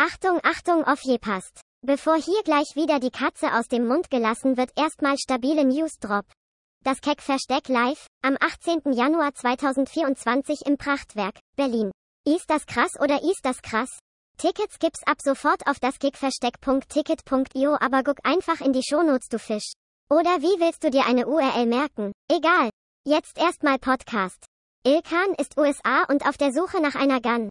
Achtung, Achtung, aufgepasst. Bevor hier gleich wieder die Katze aus dem Mund gelassen wird, erstmal stabile News Drop. Das Keck Versteck live, am 18. Januar 2024 im Prachtwerk, Berlin. Ist das krass oder ist das krass? Tickets gibt's ab sofort auf das Kickversteck.ticket.io, aber guck einfach in die Shownotes, du Fisch. Oder wie willst du dir eine URL merken? Egal. Jetzt erstmal Podcast. Ilkan ist USA und auf der Suche nach einer Gun.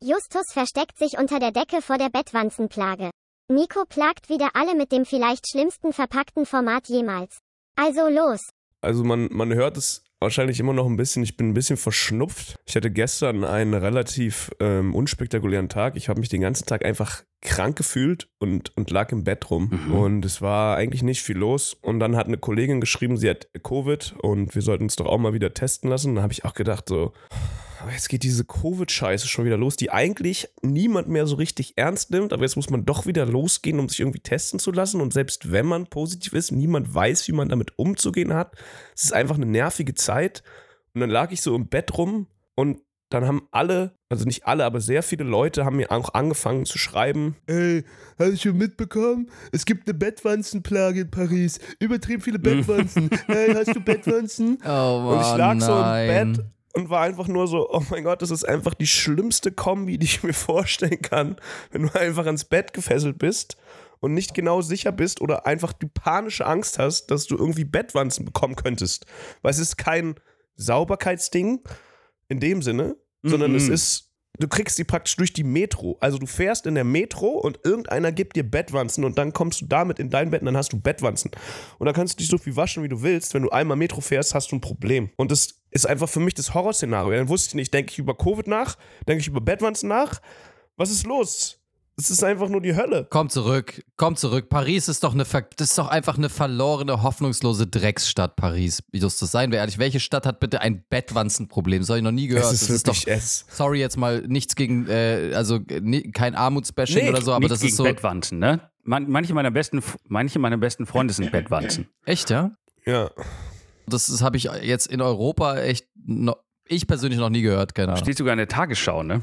Justus versteckt sich unter der Decke vor der Bettwanzenplage. Nico plagt wieder alle mit dem vielleicht schlimmsten verpackten Format jemals. Also los. Also man, man hört es wahrscheinlich immer noch ein bisschen. Ich bin ein bisschen verschnupft. Ich hatte gestern einen relativ ähm, unspektakulären Tag. Ich habe mich den ganzen Tag einfach krank gefühlt und, und lag im Bett rum. Mhm. Und es war eigentlich nicht viel los. Und dann hat eine Kollegin geschrieben, sie hat Covid und wir sollten uns doch auch mal wieder testen lassen. Da habe ich auch gedacht, so, aber jetzt geht diese Covid-Scheiße schon wieder los, die eigentlich niemand mehr so richtig ernst nimmt, aber jetzt muss man doch wieder losgehen, um sich irgendwie testen zu lassen. Und selbst wenn man positiv ist, niemand weiß, wie man damit umzugehen hat. Es ist einfach eine nervige Zeit. Und dann lag ich so im Bett rum und dann haben alle, also nicht alle, aber sehr viele Leute haben mir auch angefangen zu schreiben. Ey, hast du schon mitbekommen? Es gibt eine Bettwanzenplage in Paris. Übertrieben viele Bettwanzen. hey, hast du Bettwanzen? Oh, Mann, und ich lag nein. so im Bett und war einfach nur so, oh mein Gott, das ist einfach die schlimmste Kombi, die ich mir vorstellen kann, wenn du einfach ans Bett gefesselt bist und nicht genau sicher bist oder einfach die panische Angst hast, dass du irgendwie Bettwanzen bekommen könntest. Weil es ist kein Sauberkeitsding in dem Sinne, sondern es ist, du kriegst die praktisch durch die Metro. Also du fährst in der Metro und irgendeiner gibt dir Bettwanzen und dann kommst du damit in dein Bett und dann hast du Bettwanzen. Und dann kannst du dich so viel waschen, wie du willst. Wenn du einmal Metro fährst, hast du ein Problem. Und das ist einfach für mich das Horrorszenario. Dann wusste ich nicht, denke ich über Covid nach, denke ich über Bettwanzen nach. Was ist los? Es ist einfach nur die Hölle. Komm zurück, komm zurück. Paris ist doch eine, Ver das ist doch einfach eine verlorene, hoffnungslose Drecksstadt, Paris. Justus, seien wir ehrlich, welche Stadt hat bitte ein Bettwanzenproblem? Das habe ich noch nie gehört. Es ist das wirklich ist doch, es. sorry jetzt mal, nichts gegen, äh, also ni- kein Armutsbashing Nee, oder so, aber das gegen ist so. Bettwanzen, ne? Man, manche, meiner besten, manche meiner besten Freunde sind Bettwanzen. Echt, ja? Ja. Das, das habe ich jetzt in Europa echt, noch, ich persönlich noch nie gehört, keine Ahnung. Steht sogar in der Tagesschau, ne?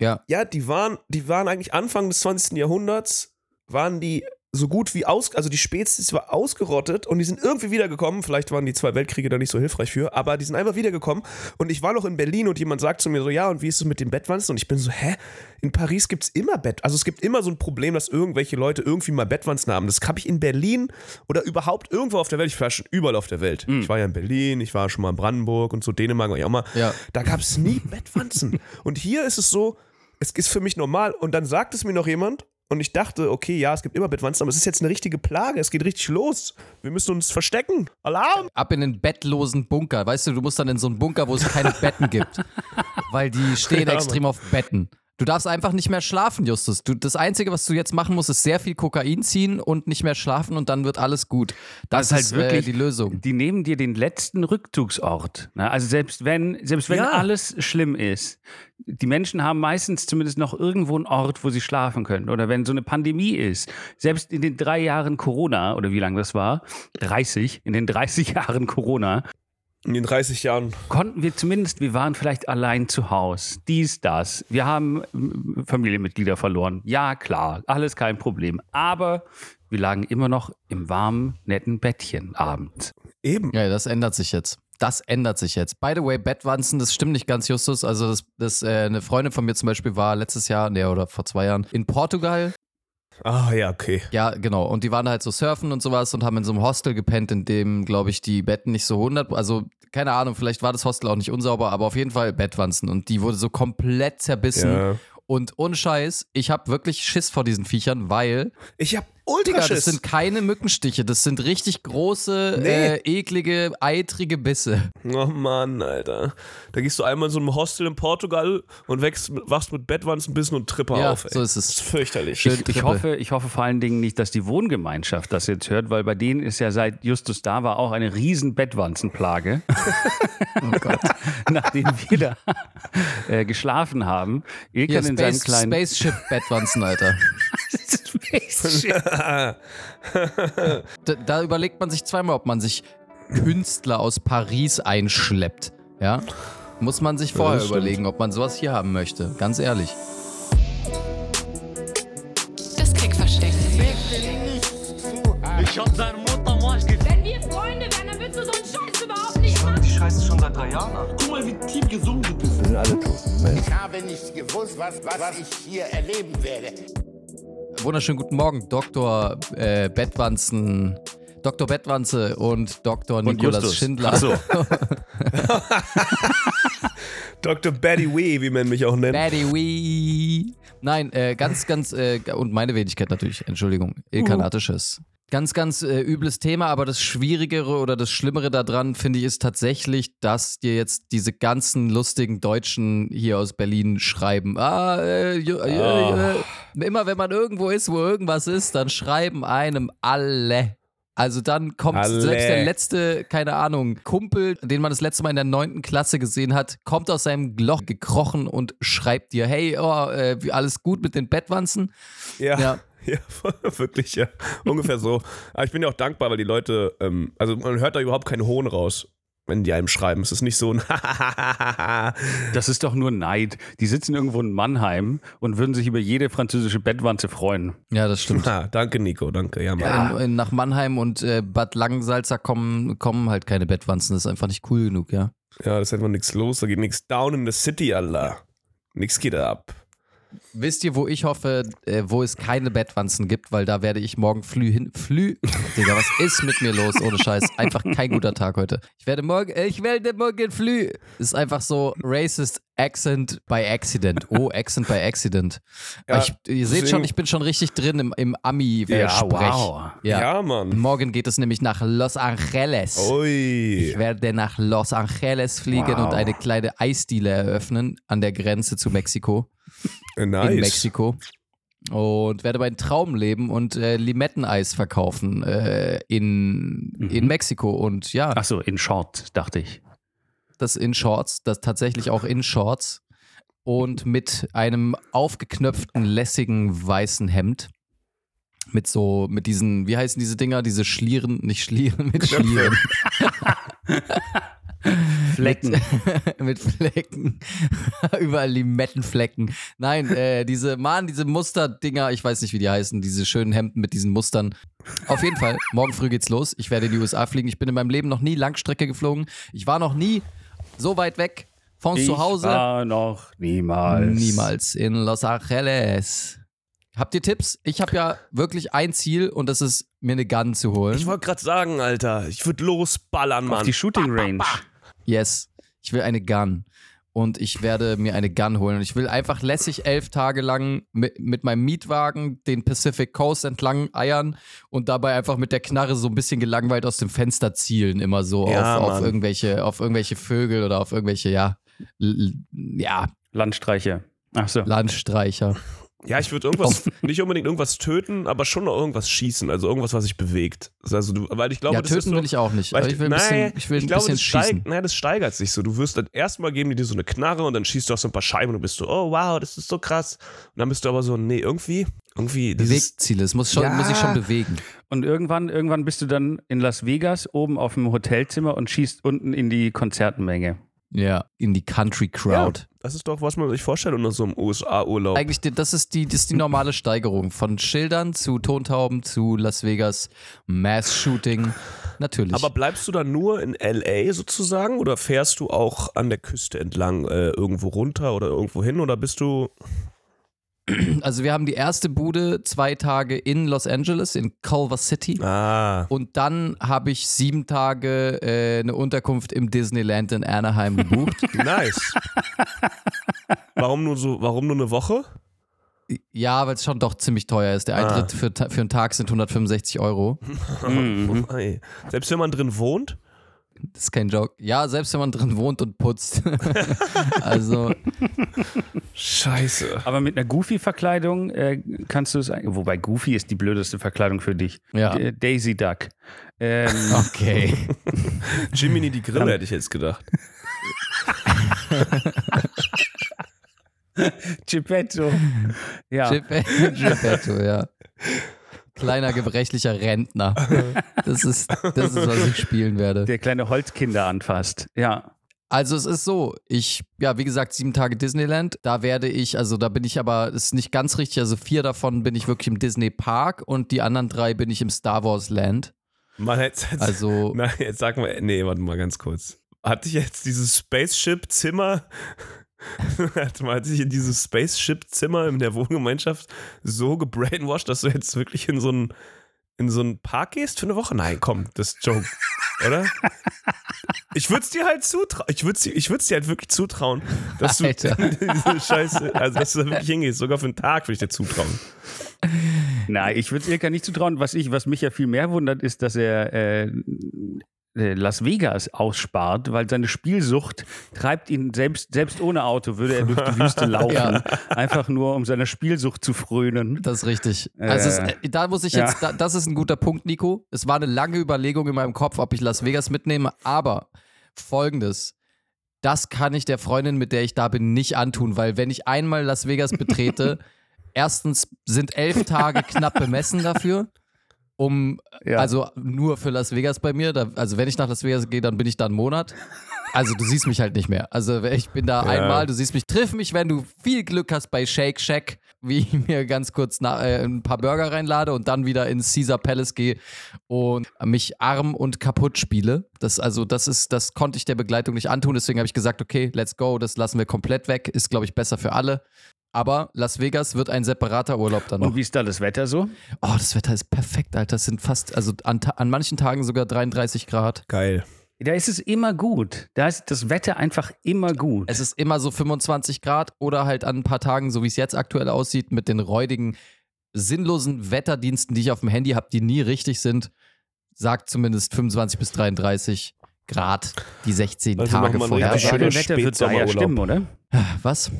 Ja. Ja, die waren, die waren eigentlich Anfang des 20. Jahrhunderts, waren die so gut wie aus, also die Spezies war ausgerottet und die sind irgendwie wiedergekommen. Vielleicht waren die zwei Weltkriege da nicht so hilfreich für, aber die sind einfach wiedergekommen. Und ich war noch in Berlin und jemand sagt zu mir so, ja, und wie ist es mit den Bettwanzen? Und ich bin so, hä? In Paris gibt es immer Bett. Also es gibt immer so ein Problem, dass irgendwelche Leute irgendwie mal Bettwanzen haben. Das habe ich in Berlin oder überhaupt irgendwo auf der Welt. Ich war schon überall auf der Welt. Ich war ja in Berlin, ich war schon mal in Brandenburg und so Dänemark war ich auch mal. Ja. Da gab es nie Bettwanzen. und hier ist es so, es ist für mich normal. Und dann sagt es mir noch jemand und ich dachte, okay, ja, es gibt immer Bettwanzen, aber es ist jetzt eine richtige Plage. Es geht richtig los. Wir müssen uns verstecken. Alarm! Ab in den bettlosen Bunker. Weißt du, du musst dann in so einen Bunker, wo es keine Betten gibt. Weil die stehen Ja, extrem auf Betten. Du darfst einfach nicht mehr schlafen, Justus. Du, das Einzige, was du jetzt machen musst, ist sehr viel Kokain ziehen und nicht mehr schlafen und dann wird alles gut. Das, Das ist halt wirklich äh, die Lösung. Die nehmen dir den letzten Rückzugsort. Ne? Also selbst wenn, selbst wenn Ja. alles schlimm ist, die Menschen haben meistens zumindest noch irgendwo einen Ort, wo sie schlafen können. Oder wenn so eine Pandemie ist, selbst in den drei Jahren Corona, oder wie lange das war, 30, in den 30 Jahren Corona, In den 30 Jahren. konnten wir zumindest, wir waren vielleicht allein zu Hause. Dies, das. Wir haben Familienmitglieder verloren. Ja, klar, alles kein Problem. Aber wir lagen immer noch im warmen, netten Bettchen abends. Eben. Ja, das ändert sich jetzt. Das ändert sich jetzt. By the way, Bettwanzen, das stimmt nicht ganz, Justus. Also, das, das äh, eine Freundin von mir zum Beispiel war letztes Jahr, nee, oder vor zwei Jahren, in Portugal. Ah, ja, okay. Ja, genau. Und die waren halt so surfen und sowas und haben in so einem Hostel gepennt, in dem, glaube ich, die Betten nicht so 100, also keine Ahnung, vielleicht war das Hostel auch nicht unsauber, aber auf jeden Fall Bettwanzen. Und die wurde so komplett zerbissen. Ja. Und ohne Scheiß, ich habe wirklich Schiss vor diesen Viechern, weil, Ich Digga, Ultraschiss. das sind keine Mückenstiche, das sind richtig große, Nee. äh, eklige, eitrige Bisse. Oh Mann, Alter. Da gehst du einmal in so einem Hostel in Portugal und wächst, wachst mit Bettwanzen bissen und Tripper Ja, auf. Ey. so ist es. Das ist fürchterlich. Ich, ich, hoffe, ich hoffe vor allen Dingen nicht, dass die Wohngemeinschaft das jetzt hört, weil bei denen ist ja seit Justus da war auch eine riesen Bettwanzenplage. Oh Gott. Nachdem wir da äh, geschlafen haben. Hier, Ilkan in seinem Space, kleinen Spaceship-Bettwanzen, Alter. Da, da überlegt man sich zweimal, ob man sich Künstler aus Paris einschleppt. Ja? Muss man sich vorher das stimmt. überlegen, ob man sowas hier haben möchte. Ganz ehrlich. Ich hab seine Mutter Marsch Wenn wir Freunde wären, dann würdest du so einen Scheiß überhaupt nicht machen. Die Scheiße schon seit drei Jahren an. Guck mal, wie tief gesungen du bist. Ich habe nicht gewusst, was, was ich hier erleben werde. Wunderschönen guten Morgen, Dr. Äh, Bettwanzen, Dr. Bettwanze und Dr. Nikolaus. Schindler. Ach so. Dr. Betty Wee, wie man mich auch nennt. Daddy Wee. Nein, äh, ganz, ganz, äh, und meine Wenigkeit natürlich, Entschuldigung, Ilkanatisches. Ganz, ganz äh, übles Thema, aber das Schwierigere oder das Schlimmere daran, finde ich, ist tatsächlich, dass dir jetzt diese ganzen lustigen Deutschen hier aus Berlin schreiben. Ah, äh, äh, äh, immer wenn man irgendwo ist, wo irgendwas ist, dann schreiben einem alle. Also dann kommt Alle. selbst der letzte, keine Ahnung, Kumpel, den man das letzte Mal in der neunten Klasse gesehen hat, kommt aus seinem Loch gekrochen und schreibt dir, hey, oh, äh, alles gut mit den Bettwanzen? Ja. Ja. Ja, wirklich, ja. Ungefähr so. Aber ich bin ja auch dankbar, weil die Leute, ähm, also man hört da überhaupt keinen Hohn raus, wenn die einem schreiben. Es ist nicht so ein Das ist doch nur Neid. Die sitzen irgendwo in Mannheim und würden sich über jede französische Bettwanze freuen. Ja, das stimmt. Ah, danke, Nico, danke. Ja, Mann. In, in, nach Mannheim und äh, Bad Langensalza kommen, kommen halt keine Bettwanzen. Das ist einfach nicht cool genug, ja. Ja, das ist einfach nichts los. Da geht nichts down in the city, Allah. Nichts geht ab. Wisst ihr, wo ich hoffe, äh, wo es keine Bettwanzen gibt, weil da werde ich morgen flü hin. Flü. Digga, was ist mit mir los? Ohne Scheiß. Einfach kein guter Tag heute. Ich werde morgen, äh, ich werde morgen flü. Ist einfach so racist accent by accident. Oh, accent by accident. Ja, ich, ihr seht schon, ich bin schon richtig drin im, im Ami-Sprech. wow. Ja. Ja, Mann. Morgen geht es nämlich nach Los Angeles. Ui. Ich werde nach Los Angeles fliegen Wow. und eine kleine Eisdiele eröffnen an der Grenze zu Mexiko Äh, in nice. Mexiko und werde meinen Traum leben und äh, Limetteneis verkaufen äh, in, in Mhm. Mexiko und ja, Ach so, in Short, dachte ich. das in Shorts, das tatsächlich auch in Shorts und mit einem aufgeknöpften lässigen weißen Hemd mit so mit diesen wie heißen diese Dinger, diese Schlieren, nicht Schlieren, mit Schlieren. Flecken. mit Flecken. Überall Limettenflecken. Nein, äh, diese, Mann, diese Musterdinger, ich weiß nicht, wie die heißen, diese schönen Hemden mit diesen Mustern. Auf jeden Fall, morgen früh geht's los. Ich werde in die USA fliegen. Ich bin in meinem Leben noch nie Langstrecke geflogen. Ich war noch nie so weit weg von Ich zu Hause. war noch niemals. Niemals in Los Angeles. Habt ihr Tipps? Ich habe ja wirklich ein Ziel und das ist, mir eine Gun zu holen. Ich wollte gerade sagen, Alter, ich würde losballern, Auf Mann. die Shooting Range. Yes. Ich will eine Gun. Und ich werde mir eine Gun holen. Und ich will einfach lässig elf Tage lang mit, mit meinem Mietwagen den Pacific Coast entlang eiern und dabei einfach mit der Knarre so ein bisschen gelangweilt aus dem Fenster zielen. Immer so Ja, auf, auf, irgendwelche, auf irgendwelche Vögel oder auf irgendwelche, ja, ja, Landstreicher. Ach so. Landstreicher. Ja, ich würde irgendwas, nicht unbedingt irgendwas töten, aber schon noch irgendwas schießen. Also irgendwas, was sich bewegt. Also du, weil ich glaube, ja, das ist töten so, will ich auch nicht. Weil Aber ich will ein bisschen, ich will ein glaube, bisschen das, schießen. steigt, nein, das steigert sich so. Du wirst dann erstmal geben die dir so eine Knarre und dann schießt du auf so ein paar Scheiben und du bist so, oh wow, das ist so krass. Und dann bist du aber so, nee, irgendwie, irgendwie, dieses, Bewegziele. Es muss, schon, Ja. muss sich schon bewegen. Und irgendwann, irgendwann bist du dann in Las Vegas oben auf dem Hotelzimmer und schießt unten in die Konzertmenge. Ja, in die Country Crowd. Ja, das ist doch, was man sich vorstellt unter so einem USA-Urlaub. Eigentlich, das ist, die, das ist die normale Steigerung. Von Schildern zu Tontauben zu Las Vegas, Mass-Shooting. Natürlich. Aber bleibst du dann nur in LA sozusagen oder fährst du auch an der Küste entlang äh, irgendwo runter oder irgendwo hin oder bist du. also wir haben die erste Bude zwei Tage in Los Angeles, in Culver City. Ah. Und dann habe ich sieben Tage äh, eine Unterkunft im Disneyland in Anaheim gebucht. Nice. warum nur so, warum nur eine Woche? ja, weil es schon doch ziemlich teuer ist. Der Eintritt für, ta- für einen Tag sind 165 Euro. Mhm. Ey. Selbst wenn man drin wohnt? Das ist kein Joke. Ja, selbst wenn man drin wohnt und putzt. also, Scheiße. Aber mit einer Goofy-Verkleidung äh, kannst du es. ein- Wobei Goofy ist die blödeste Verkleidung für dich. ja. D- Daisy Duck. Ähm, Okay. Jiminy die Grille hätte ich jetzt gedacht. Geppetto. Ja. Geppe- Geppetto, ja. Kleiner gebrechlicher Rentner. Das ist, das ist, was ich spielen werde. der kleine Holzkinder anfasst. Ja. Also es ist so, ich, ja, wie gesagt, sieben Tage Disneyland, da werde ich, also da bin ich aber, das ist nicht ganz richtig, also vier davon bin ich wirklich im Disney Park und die anderen drei bin ich im Star Wars Land. Man jetzt, jetzt, Also- na, jetzt sag mal, nee, warte mal ganz kurz. Hat dich jetzt dieses Spaceship-Zimmer, man hat dich in dieses Spaceship-Zimmer in der Wohngemeinschaft so gebrainwashed, dass du jetzt wirklich in so einen in so einen Park gehst für eine Woche? Nein, komm, das ist Joke, oder? Ich würde es dir halt zutrauen. Ich würde es ich würd's dir halt wirklich zutrauen, dass du Alter. diese Scheiße, also dass du da wirklich hingehst. Sogar für einen Tag würde ich dir zutrauen. Nein, ich würde es Ilka nicht zutrauen. Was, ich, was mich ja viel mehr wundert, ist, dass er äh, Las Vegas ausspart, weil seine Spielsucht treibt ihn selbst, selbst ohne Auto, würde er durch die Wüste laufen. Ja. Einfach nur, um seiner Spielsucht zu frönen. Das ist richtig. Also es, Äh, äh, da muss ich ja. jetzt, da, das ist ein guter Punkt, Nico. Es war eine lange Überlegung in meinem Kopf, ob ich Las Vegas mitnehme, aber folgendes. Das kann ich der Freundin, mit der ich da bin, nicht antun, weil wenn ich einmal Las Vegas betrete, erstens sind elf Tage knapp bemessen dafür, um, Ja. also nur für Las Vegas bei mir. Da, also wenn ich nach Las Vegas gehe, dann bin ich da einen Monat. Also du siehst mich halt nicht mehr. Also ich bin da Ja. einmal, du siehst mich, triff mich, wenn du viel Glück hast bei Shake Shack, wie ich mir ganz kurz na, äh, ein paar Burger reinlade und dann wieder ins Caesar Palace gehe und mich arm und kaputt spiele. Das, also das ist, das konnte ich der Begleitung nicht antun, deswegen habe ich gesagt, okay, let's go, das lassen wir komplett weg, ist glaube ich besser für alle. Aber Las Vegas wird ein separater Urlaub dann noch. Und wie ist da das Wetter so? Oh, das Wetter ist perfekt, Alter. Es sind fast, also an, an manchen Tagen sogar 33 Grad. Geil. Da ist es immer gut. Da ist das Wetter einfach immer gut. Es ist immer so 25 Grad oder halt an ein paar Tagen, so wie es jetzt aktuell aussieht, mit den räudigen, sinnlosen Wetterdiensten, die ich auf dem Handy habe, die nie richtig sind, sagt zumindest 25 bis 33 Grad die 16 Also Tage vorher. schönen Apple-Wetter wird da ja stimmen, oder? Was?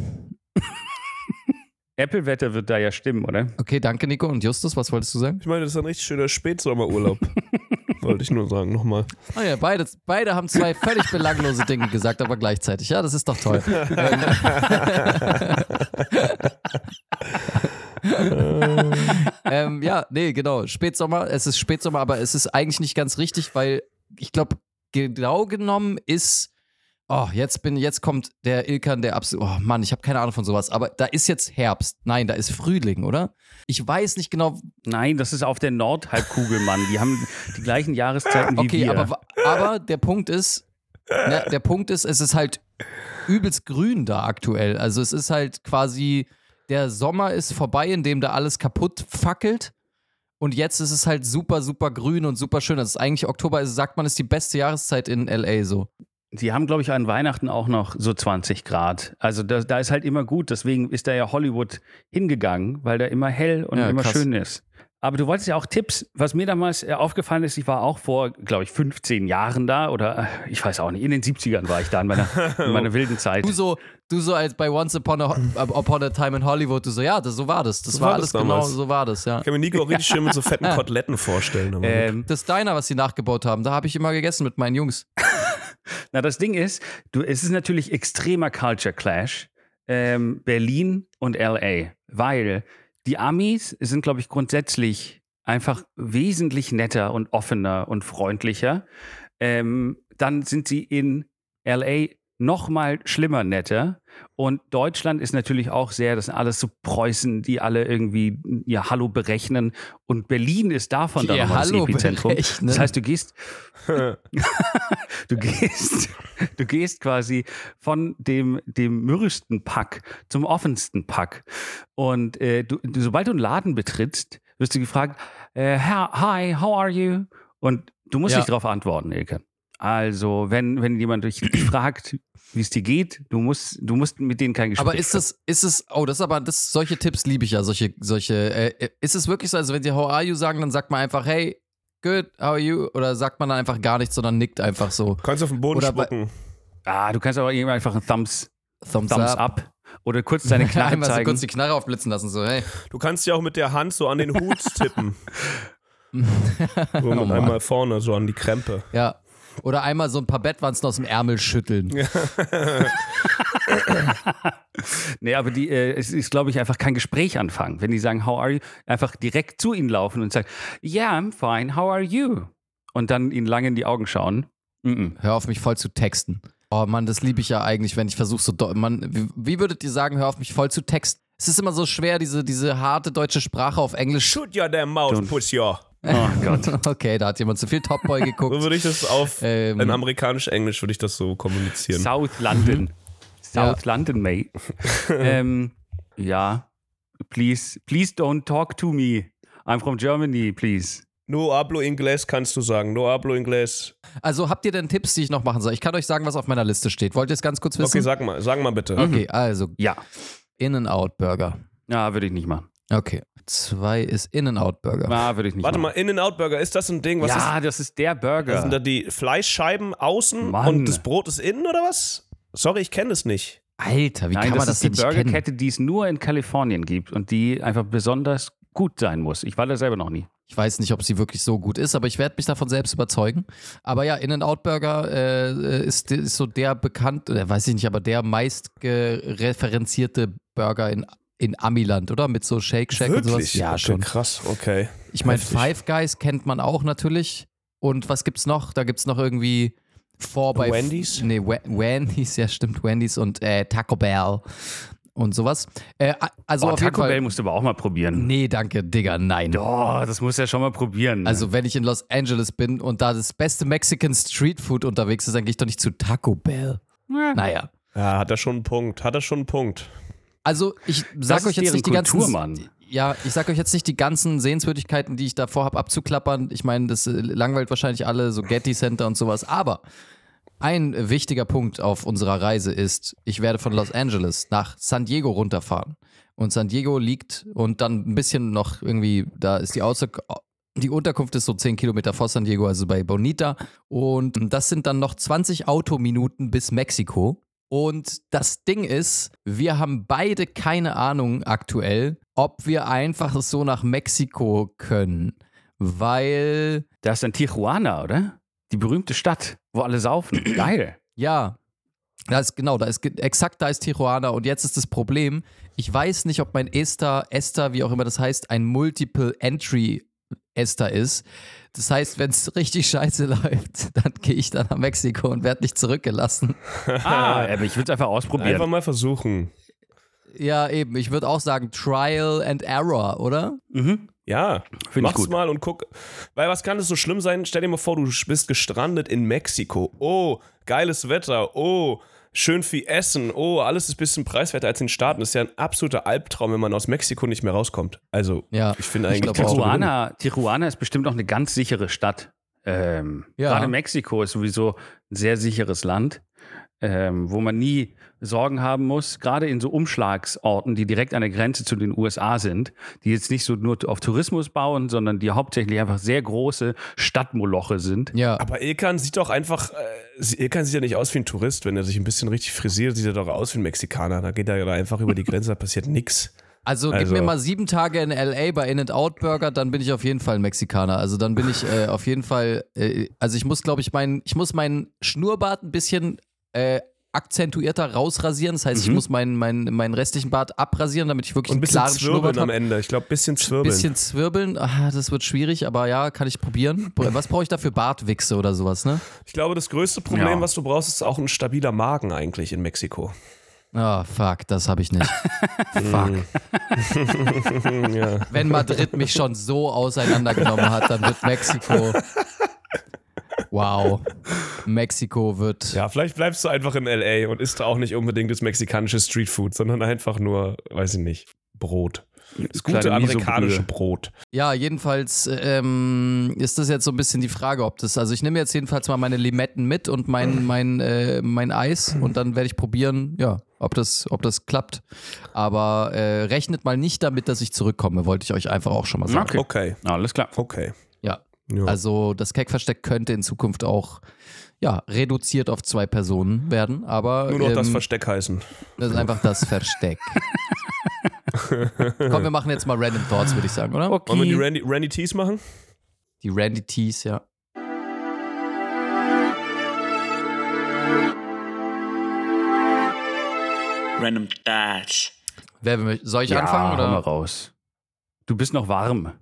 Apple-Wetter wird da ja stimmen, oder? Okay, danke Nico. Und Justus, was wolltest du sagen? Ich meine, das ist ein richtig schöner Spätsommerurlaub. Wollte ich nur sagen, nochmal. Oh ja, beide, beide haben zwei völlig belanglose Dinge gesagt, aber gleichzeitig. Ja, das ist doch toll. ähm, ähm, ja, nee, genau. Spätsommer, es ist Spätsommer, aber es ist eigentlich nicht ganz richtig, weil ich glaube, genau genommen ist. Oh, jetzt bin jetzt kommt der Ilkan, der absolut. Oh Mann, ich habe keine Ahnung von sowas. Aber da ist jetzt Herbst. Nein, da ist Frühling, oder? Ich weiß nicht genau. Nein, das ist auf der Nordhalbkugel, Mann. Die haben die gleichen Jahreszeiten wie Okay, wir. aber, aber der Punkt ist, ne, der Punkt ist, es ist halt übelst grün da aktuell. Also es ist halt quasi, der Sommer ist vorbei, in dem da alles kaputt fackelt. Und jetzt ist es halt super, super grün und super schön. Das ist eigentlich Oktober, sagt man, ist die beste Jahreszeit in LA so. Sie haben, glaube ich, an Weihnachten auch noch so 20 Grad. Also da, da ist halt immer gut. Deswegen ist da ja Hollywood hingegangen, weil da immer hell und Ja, immer krass. schön ist. Aber du wolltest ja auch Tipps. Was mir damals äh, aufgefallen ist, ich war auch vor, glaube ich, 15 Jahren da oder äh, ich weiß auch nicht, in den 70ern war ich da in meiner, in meiner wilden Zeit. Du so, du so als bei Once Upon a, Upon a Time in Hollywood, du so, ja, das, so war das. Das So war war alles das genau, damals. so war das, ja. Ich kann mir Nico auch richtig schön mit so fetten Koteletten vorstellen. Ähm, Das Diner, was sie nachgebaut haben, da habe ich immer gegessen mit meinen Jungs. Na, das Ding ist, du, es ist natürlich extremer Culture Clash. Ähm, Berlin und LA. Weil die Amis sind, glaube ich, grundsätzlich einfach wesentlich netter und offener und freundlicher. Ähm, dann sind sie in LA noch mal schlimmer netter. Und Deutschland ist natürlich auch sehr, das sind alles so Preußen, die alle irgendwie ihr Hallo berechnen. Und Berlin ist davon dann nochmal das Epizentrum. berechnen. Das heißt, du gehst, du gehst, du gehst quasi von dem, dem mürrischsten Pack zum offensten Pack. Und äh, du, du, sobald du einen Laden betrittst, wirst du gefragt, äh, hi, how are you? Und du musst Ja. nicht darauf antworten, Ilke. Also, wenn, wenn jemand dich fragt, wie es dir geht, du musst, du musst mit denen kein Gespräch Aber ist es, ist es, oh, das ist aber, das, solche Tipps liebe ich ja, solche, solche, äh, ist es wirklich so, also wenn sie How are you sagen, dann sagt man einfach, hey, good, how are you? Oder sagt man dann einfach gar nichts, sondern nickt einfach so. Kannst auf den Boden Oder bei- spucken. Ah, du kannst aber irgendwie einfach einen Thumbs, Thumbs, Thumbs up. up. Oder kurz deine Knarre Einmal so zeigen. kurz die Knarre aufblitzen lassen, so, hey. Du kannst ja auch mit der Hand so an den Hut tippen. so Oh mit Mann. einmal vorne, so an die Krempe. Ja. Oder einmal so ein paar Bettwanzen aus dem Ärmel schütteln. Nee, aber die, äh, es ist, glaube ich, einfach kein Gespräch anfangen. Wenn die sagen, how are you, einfach direkt zu ihnen laufen und sagen, yeah, I'm fine, how are you? Und dann ihnen lange in die Augen schauen. Mm -mm. Hör auf, mich voll zu texten. Oh Mann, das liebe ich ja eigentlich, wenn ich versuche so. Mann, wie, wie würdet ihr sagen, hör auf mich voll zu texten? Es ist immer so schwer, diese, diese harte deutsche Sprache auf Englisch. Shoot your damn mouth, Don't- push your. Oh Gott. Okay, da hat jemand zu viel Top Boy So geguckt. würde ich das auf, Ähm. in amerikanisch-englisch würde ich das so kommunizieren. South London. Mhm. South London, mate. ähm, ja. Please, please don't talk to me. I'm from Germany, please. No hablo inglés kannst du sagen. No hablo inglés. Also habt ihr denn Tipps, die ich noch machen soll? Ich kann euch sagen, was auf meiner Liste steht. Wollt ihr es ganz kurz wissen? Okay, sag mal, sag mal bitte. Okay, also Ja. In-N-Out-Burger. Ja, würde ich nicht machen. Okay. Zwei ist In-N-Out-Burger. Ja, würde ich nicht Warte machen. mal, In-N-Out-Burger, ist das ein Ding? Was ja, das ist der ist, Burger. sind da die Fleischscheiben außen Mann. und das Brot ist innen oder was? Sorry, ich kenne es nicht. Alter, wie Nein, kann man das das ist die? Burgerkette, die es nur in Kalifornien gibt und die einfach besonders gut sein muss. Ich war da selber noch nie. Ich weiß nicht, ob sie wirklich so gut ist, aber ich werde mich davon selbst überzeugen. Aber ja, In-N-Out-Burger äh, ist, ist so der bekannt, oder weiß ich nicht, aber der meist referenzierte Burger in, in Amiland, oder? Mit so Shake Shack und sowas. Ja, okay, schon. krass, okay. Ich meine. Five Guys kennt man auch natürlich. Und was gibt's noch? Da gibt's noch irgendwie Four bei Wendy's? Nee, Wa- Wendy's, ja stimmt, Wendy's und äh, Taco Bell und sowas. Äh, also oh, auf jeden Taco Fall. Bell musst du aber auch mal probieren. Nee, danke, Digga, nein. Oh, das muss ja schon mal probieren. Also, wenn ich in Los Angeles bin und da das beste Mexican Street Food unterwegs ist, dann gehe ich doch nicht zu Taco Bell. Naja. Ja, hat er schon einen Punkt. Hat er schon einen Punkt. Also, ich sag das euch jetzt nicht die ganzen. Kultur. Ja, ich sag euch jetzt nicht die ganzen Sehenswürdigkeiten, die ich davor habe abzuklappern. Ich meine, das äh, langweilt wahrscheinlich alle, so Getty Center und sowas. Aber ein wichtiger Punkt auf unserer Reise ist, ich werde von Los Angeles nach San Diego runterfahren. Und San Diego liegt und dann ein bisschen noch irgendwie, da ist die Außer die Unterkunft ist so 10 Kilometer vor San Diego, also bei Bonita. Und das sind dann noch 20 Autominuten bis Mexiko. Und das Ding ist, wir haben beide keine Ahnung aktuell, ob wir einfach so nach Mexiko können. Weil, das ist in Tijuana, oder? Die berühmte Stadt, wo alle saufen. Geil. ja, da ist genau, da ist exakt da ist Tijuana. Und jetzt ist das Problem, ich weiß nicht, ob mein Esther, Esther, wie auch immer das heißt, ein Multiple Entry Esther ist. Das heißt, wenn es richtig scheiße läuft, dann gehe ich dann nach Mexiko und werde nicht zurückgelassen. Ah, aber ich würde es einfach ausprobieren. Einfach mal versuchen. Ja, eben. Ich würde auch sagen Trial and Error, oder? Mhm. Ja, Finde ich mach's gut. mal und guck. Weil was kann es so schlimm sein? Stell dir mal vor, du bist gestrandet in Mexiko. Oh, geiles Wetter. Oh, schön viel Essen. Oh, alles ist ein bisschen preiswerter als in den Staaten. Das ist ja ein absoluter Albtraum, wenn man aus Mexiko nicht mehr rauskommt. Also, Ja, ich finde ich eigentlich glaub du gewinnen. Tijuana, Tijuana ist bestimmt auch eine ganz sichere Stadt. Ähm, Ja. Gerade Mexiko ist sowieso ein sehr sicheres Land, ähm, wo man nie Sorgen haben muss. Gerade in so Umschlagsorten, die direkt an der Grenze zu den USA sind, die jetzt nicht so nur auf Tourismus bauen, sondern die hauptsächlich einfach sehr große Stadtmoloche sind. Ja. Aber Ilkan sieht doch einfach, äh, Ilkan sieht ja nicht aus wie ein Tourist. Wenn er sich ein bisschen richtig frisiert, sieht er doch aus wie ein Mexikaner. Da geht er ja einfach über die Grenze, da passiert nichts. Also, gib Also- mir mal sieben Tage in LA bei In-N-Out Burger, dann bin ich auf jeden Fall ein Mexikaner. Also dann bin ich äh, auf jeden Fall, äh, also ich muss, glaube ich, meinen, ich muss meinen Schnurrbart ein bisschen äh, akzentuierter rausrasieren. Das heißt, ich Mhm. muss meinen, meinen, meinen restlichen Bart abrasieren, damit ich wirklich Und ein einen bisschen zwirbeln am. Ende. Ich glaube, ein bisschen Ein zwirbeln. bisschen zwirbeln, ah, das wird schwierig, aber ja, kann ich probieren. Was brauche ich da für Bartwichse oder sowas, ne? Ich glaube, das größte Problem, Ja. was du brauchst, ist auch ein stabiler Magen eigentlich in Mexiko. Ah, fuck, das habe ich nicht. fuck. ja. Wenn Madrid mich schon so auseinandergenommen hat, dann wird Mexiko. Wow. Mexiko wird. ja, vielleicht bleibst du einfach in L.A. und isst auch nicht unbedingt das mexikanische Streetfood, sondern einfach nur, weiß ich nicht, Brot. Das gute amerikanische. Brot. Ja, jedenfalls ähm, ist das jetzt so ein bisschen die Frage, ob das. Also ich nehme jetzt jedenfalls mal meine Limetten mit und mein, mein, äh, mein Eis und dann werde ich probieren, ja, ob das, ob das klappt. Aber äh, rechnet mal nicht damit, dass ich zurückkomme, wollte ich euch einfach auch schon mal sagen. Okay. Okay, Alles klar. okay. Ja. Ja. Also das Keckversteck könnte in Zukunft auch ja, reduziert auf zwei Personen werden, aber Nur noch das ähm, Versteck heißen. das ist einfach das Versteck. Komm, wir machen jetzt mal Random Thoughts, würde ich sagen, oder? Okay. Wollen wir die Randy, Randy Tees machen? Die Randy Tees, ja. Random Dash. Wer möchte- soll ich ja, anfangen? hau mal Oder? raus. Du bist noch warm.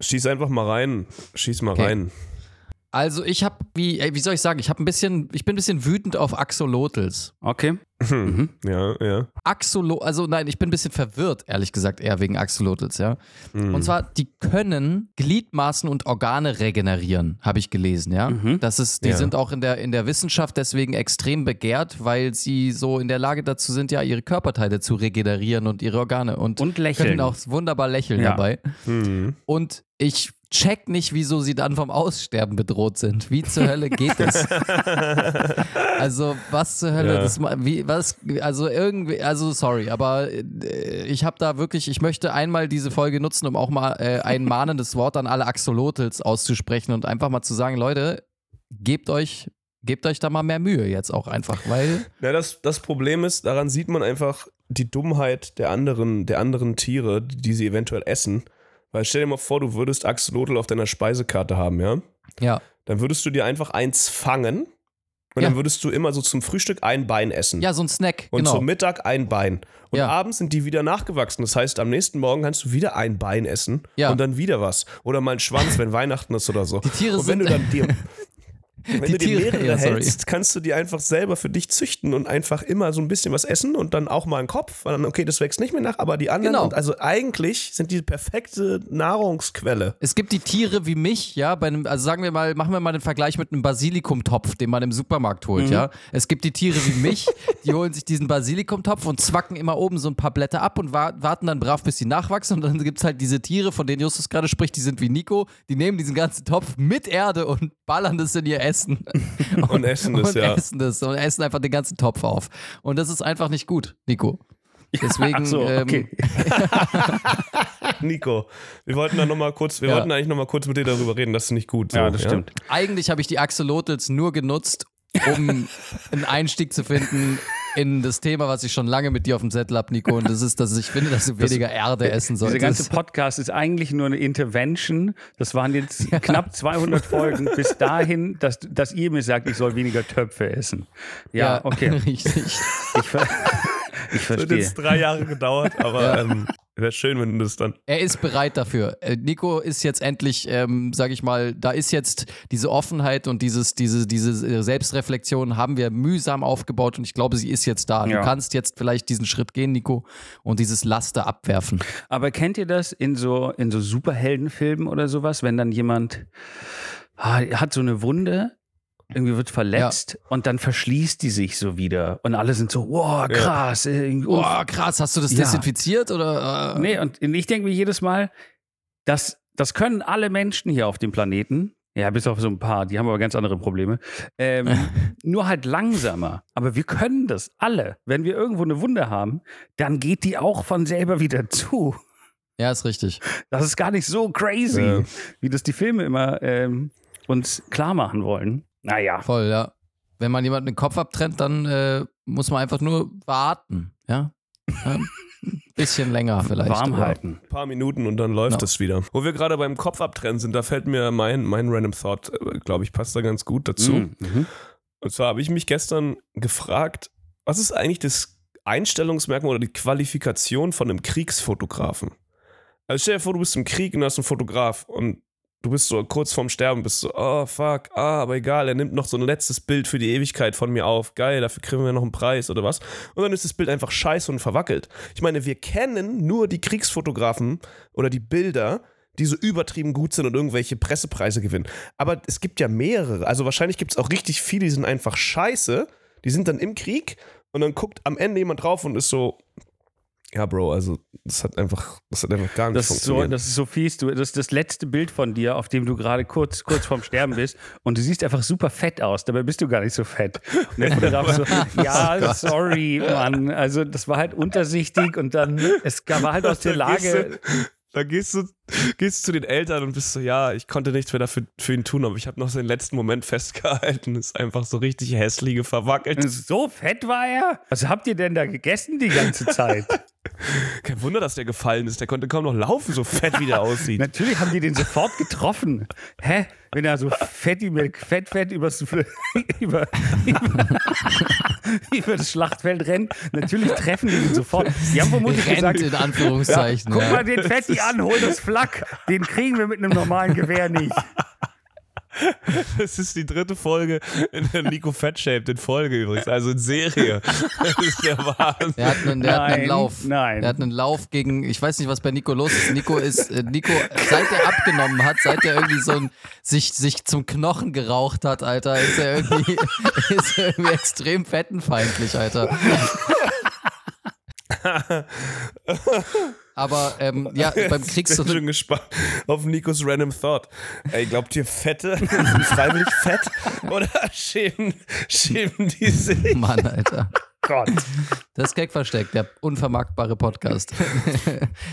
Schieß einfach mal rein. Schieß mal Okay. rein. Also ich habe, wie, wie soll ich sagen, ich habe ein bisschen, ich bin ein bisschen wütend auf Axolotls. Okay. Ja, ja. Axolo, also nein, ich bin ein bisschen verwirrt, ehrlich gesagt, eher wegen Axolotls, ja. Und zwar, die können Gliedmaßen und Organe regenerieren, habe ich gelesen, ja. Das ist, die Ja. sind auch in der, in der Wissenschaft deswegen extrem begehrt, weil sie so in der Lage dazu sind, ja, ihre Körperteile zu regenerieren und ihre Organe und, Und lächeln. können auch wunderbar lächeln Ja. dabei. Hm. Und ich check nicht, wieso sie dann vom Aussterben bedroht sind. Wie zur Hölle geht das? also, was zur Hölle? Ja. Das, wie, was, also irgendwie, also sorry, aber äh, ich habe da wirklich, ich möchte einmal diese Folge nutzen, um auch mal äh, ein mahnendes Wort an alle Axolotls auszusprechen und einfach mal zu sagen, Leute, gebt euch, gebt euch da mal mehr Mühe jetzt auch einfach, weil Ja, das, das Problem ist, daran sieht man einfach die Dummheit der anderen, der anderen Tiere, die sie eventuell essen. Weil stell dir mal vor, du würdest Axolotl auf deiner Speisekarte haben, ja? ja, Dann würdest du dir einfach eins fangen und Ja. dann würdest du immer so zum Frühstück ein Bein essen. ja, so ein Snack, Und genau. zum Mittag ein Bein. Und Ja. abends sind die wieder nachgewachsen. Das heißt, am nächsten Morgen kannst du wieder ein Bein essen Ja. und dann wieder was. Oder mal einen Schwanz, wenn Weihnachten ist oder so. Die Tiere und wenn sind- du dann dir, wenn Die du Tiere- mehrere ja, hältst, kannst du die einfach selber für dich züchten und einfach immer so ein bisschen was essen und dann auch mal einen Kopf. Weil dann, okay, das wächst nicht mehr nach, aber die anderen. Genau. Und also eigentlich sind die perfekte Nahrungsquelle. Es gibt die Tiere wie mich, ja, bei einem, also sagen wir mal, machen wir mal den Vergleich mit einem Basilikumtopf, den man im Supermarkt holt, ja. Es gibt die Tiere wie mich, die holen sich diesen Basilikumtopf und zwacken immer oben so ein paar Blätter ab und wa warten dann brav, bis sie nachwachsen. Und dann gibt es halt diese Tiere, von denen Justus gerade spricht, die sind wie Nico, die nehmen diesen ganzen Topf mit Erde und ballern das in ihr Essen. Und essen das, und ja. essen das und essen einfach den ganzen Topf auf. Und das ist einfach nicht gut, Nico. Deswegen, Ach so, okay. ähm, Nico, wir wollten da noch mal kurz, wir Ja. wollten eigentlich noch mal kurz mit dir darüber reden, das ist nicht gut. So, Ja, das stimmt. eigentlich habe ich die Axolotls nur genutzt, um einen Einstieg zu finden in das Thema, was ich schon lange mit dir auf dem Zettel habe, Nico. Und das ist, dass ich finde, dass du weniger Erde essen Dieser solltest. ganze Podcast ist eigentlich nur eine Intervention. Das waren jetzt knapp 200 Folgen bis dahin, dass, dass ihr mir sagt, ich soll weniger Töpfe essen. Ja, okay. Richtig. Ich, ver ich Hat verstehe. jetzt drei Jahre gedauert, aber ähm, wäre schön, wenn du das dann. Er ist bereit dafür. Äh, Nico ist jetzt endlich, ähm, sag ich mal, da ist jetzt diese Offenheit und dieses, diese, diese Selbstreflexion haben wir mühsam aufgebaut und ich glaube, sie ist jetzt da. Ja. Du kannst jetzt vielleicht diesen Schritt gehen, Nico, und dieses Laster abwerfen. Aber kennt ihr das in so, in so Superheldenfilmen oder sowas, wenn dann jemand ah, hat so eine Wunde, irgendwie wird verletzt und dann verschließt die sich so wieder und alle sind so, wow, krass. äh, Boah, krass, hast du das Ja. desinfiziert oder? Äh, Nee, und ich denke mir jedes Mal, das, das können alle Menschen hier auf dem Planeten. Ja, bis auf so ein paar, die haben aber ganz andere Probleme. Ähm, nur halt langsamer. Aber wir können das alle. Wenn wir irgendwo eine Wunde haben, dann geht die auch von selber wieder zu. Ja, ist richtig. Das ist gar nicht so crazy, Ja. wie das die Filme immer ähm, uns klar machen wollen. Naja. Voll, ja. Wenn man jemanden den Kopf abtrennt, dann äh, muss man einfach nur warten, ja. ein bisschen länger vielleicht. Warm halten. Ein paar Minuten und dann läuft es wieder. Wo wir gerade beim Kopf abtrennen sind, da fällt mir mein, mein Random Thought, glaube ich, passt da ganz gut dazu. Mhm. Mhm. Und zwar habe ich mich gestern gefragt, was ist eigentlich das Einstellungsmerkmal oder die Qualifikation von einem Kriegsfotografen? Also stell dir vor, du bist im Krieg und hast einen Fotograf und du bist so kurz vorm Sterben, bist so, oh fuck, ah, aber egal, er nimmt noch so ein letztes Bild für die Ewigkeit von mir auf. Geil, dafür kriegen wir noch einen Preis oder was. Und dann ist das Bild einfach scheiße und verwackelt. Ich meine, wir kennen nur die Kriegsfotografen oder die Bilder, die so übertrieben gut sind und irgendwelche Pressepreise gewinnen. Aber es gibt ja mehrere. Also wahrscheinlich gibt es auch richtig viele, die sind einfach scheiße. Die sind dann im Krieg und dann guckt am Ende jemand drauf und ist so, ja, Bro, also das hat einfach, das hat einfach gar nicht Das ist, so, funktioniert. das ist so fies. Du, das ist das letzte Bild von dir, auf dem du gerade kurz, kurz vorm Sterben bist. Und du siehst einfach super fett aus. Dabei bist du gar nicht so fett. Und der Fotograf so, ja, sorry, Mann. Also, das war halt untersichtig und dann, es war halt aus der Lage. Da gehst du, gehst du zu den Eltern und bist so, ja, ich konnte nichts mehr dafür für ihn tun, aber ich habe noch so den letzten Moment festgehalten. Ist einfach so richtig hässliche verwackelt. So fett war er? Was habt ihr denn da gegessen die ganze Zeit? Kein Wunder, dass der gefallen ist. Der konnte kaum noch laufen, so fett wie der aussieht. Natürlich haben die den sofort getroffen. Hä? Wenn er so fett, über, fett, fett übers, über, über, über das Schlachtfeld rennt, natürlich treffen die ihn sofort. Die haben vermutlich Rennt gesagt, in Anführungszeichen. guck ja. mal den Fetti an, hol das Flak. Den kriegen wir mit einem normalen Gewehr nicht. Das ist die dritte Folge in der Nico Fatshaved in Folge übrigens, also in Serie. Das ist der Wahnsinn. Der hat einen, der hat einen Nein, Lauf. nein. Der hat einen Lauf gegen, ich weiß nicht, was bei Nico los ist. Nico ist, äh, Nico, seit er abgenommen hat, seit er irgendwie so ein, sich, sich zum Knochen geraucht hat, Alter, ist er irgendwie, ist er irgendwie extrem fettenfeindlich, Alter. Aber ähm, ja, beim Ich Kriegs bin schon gespannt auf Nikos Random Thought. Ey, glaubt ihr Fette sind freiwillig fett oder schämen, schämen die sich? Mann, Alter. Gott. Das Gag versteckt, der unvermarktbare Podcast.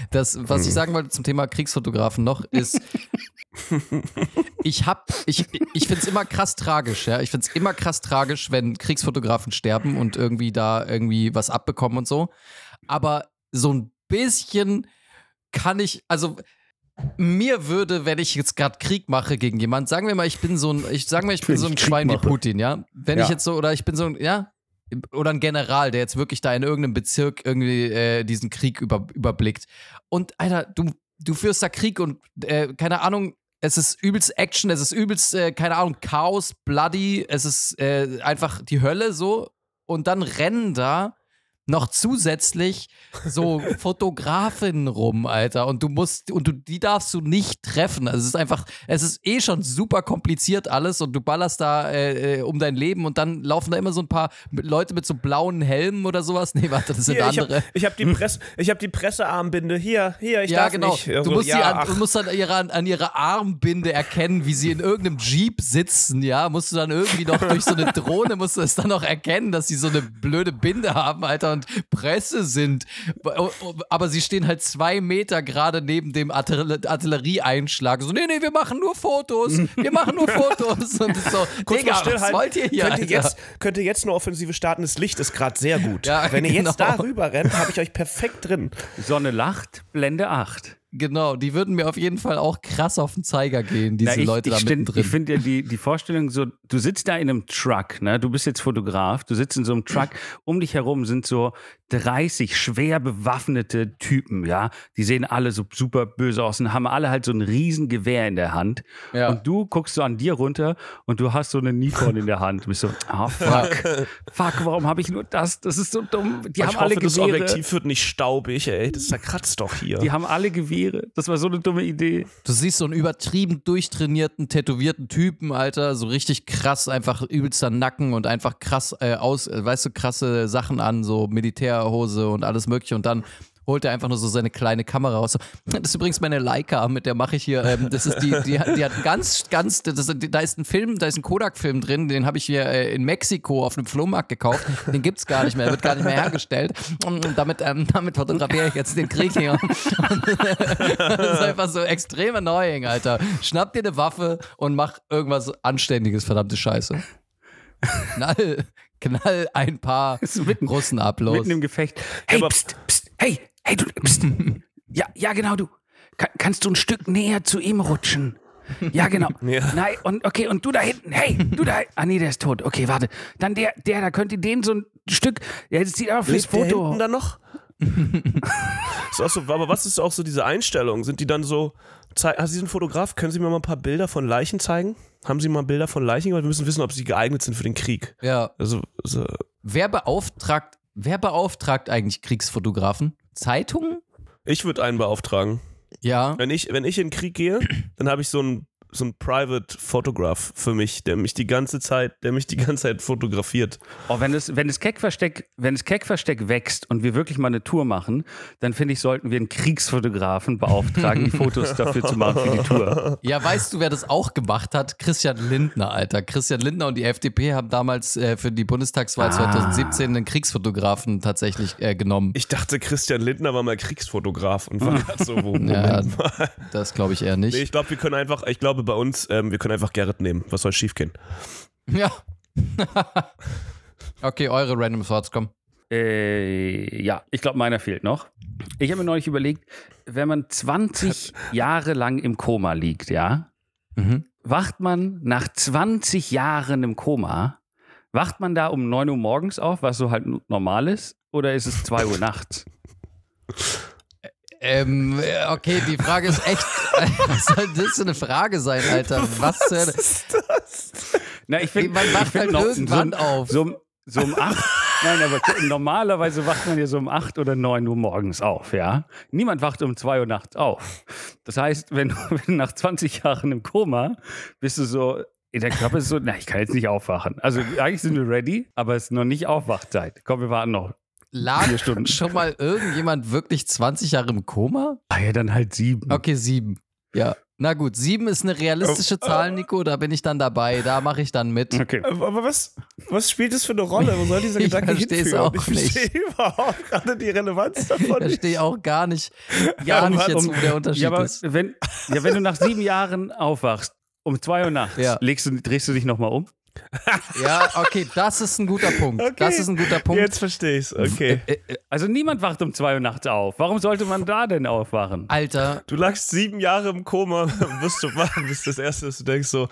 Das, was ich sagen wollte zum Thema Kriegsfotografen noch, ist, ich hab, ich, ich finde es immer krass tragisch, ja. Ich finde es immer krass tragisch, wenn Kriegsfotografen sterben und irgendwie da irgendwie was abbekommen und so. Aber so ein bisschen kann ich, also mir würde, wenn ich jetzt gerade Krieg mache gegen jemand, sagen wir mal, ich bin so ein, ich sagen wir, ich bin so ein Krieg Schwein wie mache. Putin, ja. Wenn Ja. ich jetzt so, oder ich bin so ein, ja, oder ein General, der jetzt wirklich da in irgendeinem Bezirk irgendwie äh, diesen Krieg über, überblickt. Und Alter, du, du führst da Krieg und äh, keine Ahnung, es ist übelst Action, es ist übelst, äh, keine Ahnung, Chaos, Bloody, es ist äh, einfach die Hölle so. Und dann rennen da noch zusätzlich so Fotografinnen rum, Alter. Und du musst, und du, die darfst du nicht treffen. Also es ist einfach, es ist eh schon super kompliziert alles und du ballerst da äh, äh, um dein Leben und dann laufen da immer so ein paar Leute mit so blauen Helmen oder sowas. Nee, warte, das sind Hier, ich andere. habe ich hab die, Press, ich hab die Pressearmbinde. Hier, hier, ich ja, darf genau. nicht. du, musst ja, an, du musst an ihrer, an ihrer Armbinde erkennen, wie sie in irgendeinem Jeep sitzen, ja. Musst du dann irgendwie noch durch so eine Drohne, musst du es dann noch erkennen, dass sie so eine blöde Binde haben, Alter, und Presse sind. Aber sie stehen halt zwei Meter gerade neben dem Artille- Artillerieeinschlag. So, nee, nee, wir machen nur Fotos. Wir machen nur Fotos. Und so, Kurz Digga, mal was stillhalten. wollt ihr hier, könnt, ihr jetzt, könnt ihr jetzt eine Offensive starten? Das Licht ist gerade sehr gut. Ja, Wenn ihr jetzt genau. da rüber rennt, habe ich euch perfekt drin. Sonne lacht, Blende 8. Genau, die würden mir auf jeden Fall auch krass auf den Zeiger gehen, diese Na, ich, Leute ich da stin- mittendrin. Ich finde ja die, die Vorstellung so, du sitzt da in einem Truck, ne? Du bist jetzt Fotograf, du sitzt in so einem Truck, um dich herum sind so 30 schwer bewaffnete Typen, ja? Die sehen alle so super böse aus und haben alle halt so ein riesen Gewehr in der Hand. Ja. Und du guckst so an dir runter und du hast so eine Nikon in der Hand. Du bist so, ah, fuck. fuck, warum habe ich nur das? Das ist so dumm. Die ich haben hoffe, alle das Gewehre. Objektiv wird nicht staubig, ey. Das zerkratzt doch hier. Die haben alle Gewehre. Das war so eine dumme Idee. Du siehst so einen übertrieben durchtrainierten, tätowierten Typen, Alter, so richtig krass, einfach übelster Nacken und einfach krass äh, aus, äh, weißt du, krasse Sachen an, so Militärhose und alles mögliche und dann holt er einfach nur so seine kleine Kamera raus. Das ist übrigens meine Leica, mit der mache ich hier, ähm, das ist die, die, die hat ganz, ganz, das ist, da ist ein Film, da ist ein Kodak-Film drin, den habe ich hier äh, in Mexiko auf einem Flohmarkt gekauft. Den gibt's gar nicht mehr, der wird gar nicht mehr hergestellt. Und damit, ähm, damit fotografiere ich jetzt den Krieg hier. Das ist einfach so extrem annoying, Alter. Schnapp dir eine Waffe und mach irgendwas Anständiges, verdammte Scheiße. Knall, knall ein paar Russen ab, los. Mitten im Gefecht. Hey, pst, pst, hey, hey, du, pst. ja, ja, genau, du. Ka kannst du ein Stück näher zu ihm rutschen? Ja, genau. Ja. Nein, und okay, und du da hinten, hey, du da. Ah, nee, der ist tot. Okay, warte. Dann der, der, da könnt ihr den so ein Stück. Ja, das sieht aber fürs Lebt der Foto. hinten dann noch? ist auch so, aber was ist auch so diese Einstellung? Sind die dann so, ah, Sie sind Fotograf, können Sie mir mal ein paar Bilder von Leichen zeigen? Haben Sie mal Bilder von Leichen? Weil wir müssen wissen, ob sie geeignet sind für den Krieg. Ja. Also, so, Wer beauftragt, wer beauftragt eigentlich Kriegsfotografen? Zeitungen? ich würde einen beauftragen. Ja. Wenn ich, wenn ich in den Krieg gehe, dann habe ich so einen so ein Private Photograph für mich, der mich die ganze Zeit, der mich die ganze Zeit fotografiert. Oh, wenn es, wenn das Keckversteck, wenn das Keckversteck wächst und wir wirklich mal eine Tour machen, dann finde ich, sollten wir einen Kriegsfotografen beauftragen, die Fotos dafür zu machen für die Tour. Ja, weißt du, wer das auch gemacht hat? Christian Lindner, Alter. Christian Lindner und die FDP haben damals äh, für die Bundestagswahl Ah. 2017 einen Kriegsfotografen tatsächlich äh, genommen. Ich dachte, Christian Lindner war mal Kriegsfotograf und war so, wo, Moment Ja, mal. das glaube ich eher nicht. Nee, ich glaube, wir können einfach, ich glaube bei uns, ähm, wir können einfach Gerrit nehmen. Was soll schiefgehen? Ja. okay, eure Random Thoughts, komm. Äh, ja, ich glaube, meiner fehlt noch. Ich habe mir neulich überlegt, wenn man 20 Jahre lang im Koma liegt, ja, Mhm. wacht man nach 20 Jahren im Koma, wacht man da um 9 Uhr morgens auf, was so halt normal ist, oder ist es 2 Uhr nachts? Ähm, äh, okay, die Frage ist echt. Was soll das für eine Frage sein, Alter? Was zur Hölle? Na, ich finde, Man wacht halt noch irgendwann so, auf. So, um- so um acht. Nein, aber normalerweise wacht man ja so um acht oder neun Uhr morgens auf, ja. Niemand wacht um zwei Uhr nachts auf. Das heißt, wenn du, wenn du nach 20 Jahren im Koma bist du so, der Körper ist so, na, ich kann jetzt nicht aufwachen. Also eigentlich sind wir ready, aber es ist noch nicht Aufwachzeit. Komm, wir warten noch. Lag Vier Stunden. schon mal irgendjemand wirklich 20 Jahre im Koma? Ah ja, dann halt sieben. Okay, sieben. Ja. Na gut, sieben ist eine realistische Zahl, Nico. Da bin ich dann dabei. Da mache ich dann mit. Okay. Aber aber was, was spielt das für eine Rolle? Wo soll dieser Ich Gedanke versteh's hinführen? auch ich nicht. verstehe überhaupt gerade die Relevanz davon. Nicht. ich auch gar nicht, Ja, gar nicht jetzt, um- wo der Unterschied Ja, aber ist. wenn, ja, wenn du nach sieben Jahren aufwachst, um zwei Uhr nachts, Ja. legst du, drehst du dich nochmal um? Ja, okay, das ist ein guter Punkt. Okay. Das ist ein guter Punkt. Jetzt verstehe ich's. Okay. Äh, äh, Also niemand wacht um zwei Uhr nachts auf. Warum sollte man da denn aufwachen? Alter, Du lagst sieben Jahre im Koma, wirst du wach, bist das Erste, dass du denkst so,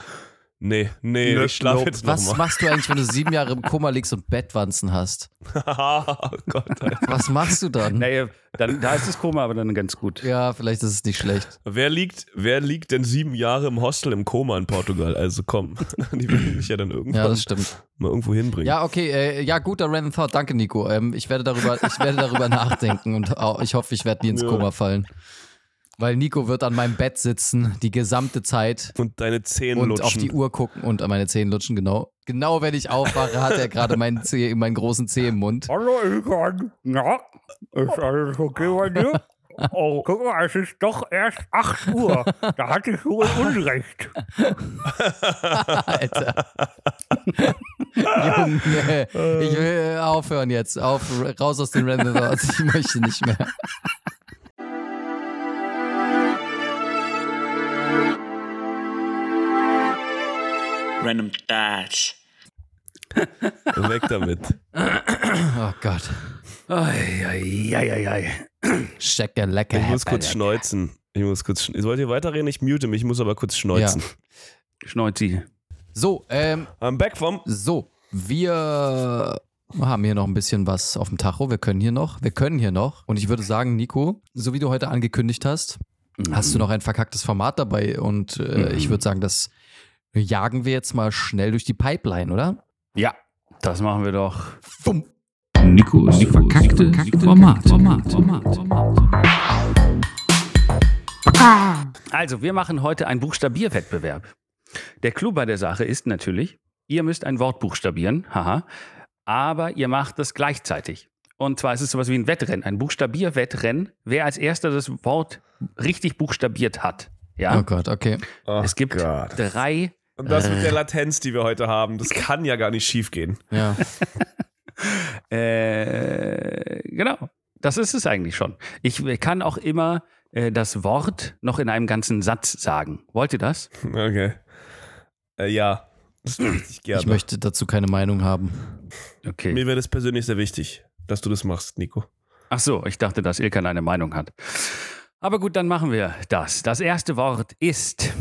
nee, nee, Nö, ich schlafe nope. jetzt was nochmal. machst du eigentlich, wenn du sieben Jahre im Koma liegst und Bettwanzen hast? oh Gott, Alter. Was machst du dann? Naja, dann, da ist das Koma aber dann ganz gut. Ja, vielleicht ist es nicht schlecht. Wer liegt, wer liegt denn sieben Jahre im Hostel im Koma in Portugal? Also komm, die werden mich ja dann irgendwann Ja, das stimmt. mal irgendwo hinbringen. Ja, okay, äh, ja, guter Random Thought. Danke, Nico. Ähm, ich werde darüber, ich werde darüber nachdenken und auch, ich hoffe, ich werde nie ins Ja. Koma fallen. Weil Nico wird an meinem Bett sitzen, die gesamte Zeit Und deine Zähne und lutschen. auf die Uhr gucken und an meine Zähne lutschen, genau. Genau, wenn ich aufwache, hat er gerade meinen, Zeh, meinen großen Zeh im Mund. Hallo Ilkan. Na, ist alles okay bei dir? Oh, guck mal, es ist doch erst 8 Uhr. Da hatte ich wohl Unrecht. Alter. Junge, ich will aufhören jetzt. Auf, raus aus den Random Thoughts. Ich möchte nicht mehr. Random Dash. Weg damit. Oh Gott. Eieieiei. Schecke lecker. Ich muss kurz schneuzen. Ich muss kurz schn Wollt ihr weiterreden? Ich mute mich, ich muss aber kurz schneuzen. Schneuzi. So, ähm, I'm back vom. So, wir haben hier noch ein bisschen was auf dem Tacho. Wir können hier noch. Wir können hier noch. Und ich würde sagen, Nico, so wie du heute angekündigt hast, hast du noch ein verkacktes Format dabei. Und äh, ich würde sagen, das jagen wir jetzt mal schnell durch die Pipeline, oder? Ja, das machen wir doch. Nikos verkackte Format. Format. Also, wir machen heute einen Buchstabierwettbewerb. Der Clou bei der Sache ist natürlich, ihr müsst ein Wort buchstabieren, haha, aber ihr macht das gleichzeitig. Und zwar ist es sowas wie ein Wettrennen, ein Buchstabierwettrennen, wer als erster das Wort richtig buchstabiert hat. Ja, Oh Gott, okay. Oh es gibt Gott. drei. Und das mit der Latenz, die wir heute haben, das kann ja gar nicht schief gehen. Ja. Äh, genau, das ist es eigentlich schon. Ich kann auch immer äh, das Wort noch in einem ganzen Satz sagen. Wollt ihr das? Okay. Äh, ja, das möchte ich gerne. Ich möchte dazu keine Meinung haben. Okay. Mir wäre das persönlich sehr wichtig, dass du das machst, Nico. Ach so, ich dachte, dass Ilkan eine Meinung hat. Aber gut, dann machen wir das. Das erste Wort ist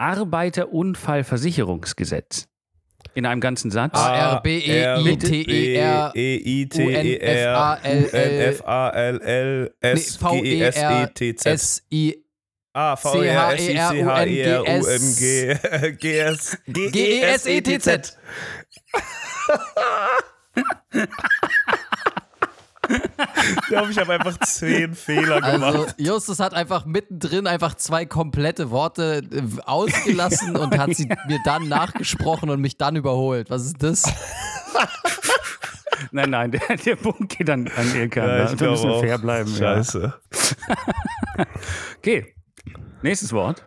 Arbeiterunfallversicherungsgesetz. In einem ganzen Satz. A R B E I T E R E I T E R F A L L S G E S E T Z S I A V E R S I C H E R U M G G S G E S E T Z. Ich glaube, ich habe einfach zehn Fehler gemacht. Also Justus hat einfach mittendrin einfach zwei komplette Worte äh, ausgelassen und hat sie mir dann nachgesprochen und mich dann überholt. Was ist das? Nein, nein, der, der Punkt geht an, an Ilkan. Ja, Ja, ich wir glaube müssen auch. fair bleiben. Ja. Scheiße. Okay, nächstes Wort.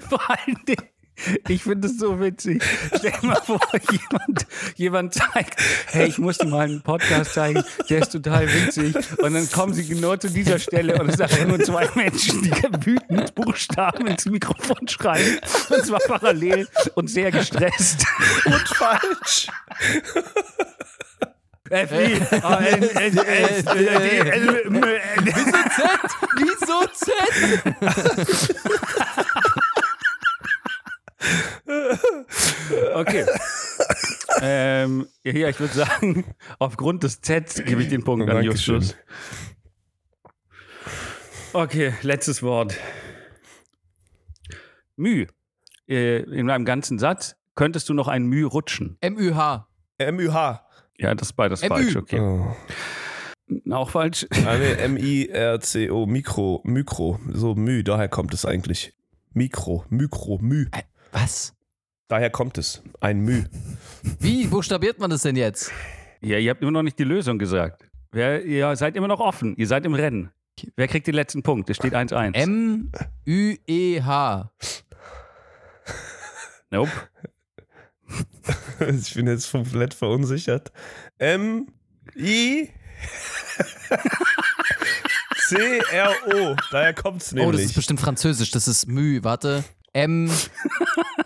Vor allen Dingen, Ich finde es so witzig. Stell dir mal vor, jemand, jemand zeigt, hey, ich muss dir mal einen Podcast zeigen, der ist total witzig. Und dann kommen sie genau zu dieser Stelle und es sind einfach nur zwei Menschen, die wütend Buchstaben ins Mikrofon schreien. Und zwar parallel und sehr gestresst. Und falsch. F, I, A, N, S, S, D, L, M, N. Wieso Z? Okay. ähm, ja, ich würde sagen, aufgrund des Z gebe ich den Punkt an Dankeschön. Justus. Okay, letztes Wort. Müh. Äh, in meinem ganzen Satz könntest du noch ein Müh rutschen. M-Ü-H. M-Ü-H. Ja, das ist beides MÜ. falsch, okay. Oh. Auch falsch. Ah, M-I-R-C-O, Mikro, Mikro. So Mü, daher kommt es eigentlich. Mikro, Mikro, Mü. Was? Daher kommt es. Ein Mü. Wie buchstabiert man das denn jetzt? Ja, ihr habt immer noch nicht die Lösung gesagt. Wer, ihr seid immer noch offen. Ihr seid im Rennen. Wer kriegt den letzten Punkt? Es steht 1-1. M-Ü-E-H. Nope. Ich bin jetzt komplett verunsichert. M I C R O. Daher kommt es Oh, das ist nämlich. bestimmt französisch. Das ist Mü. Warte. M.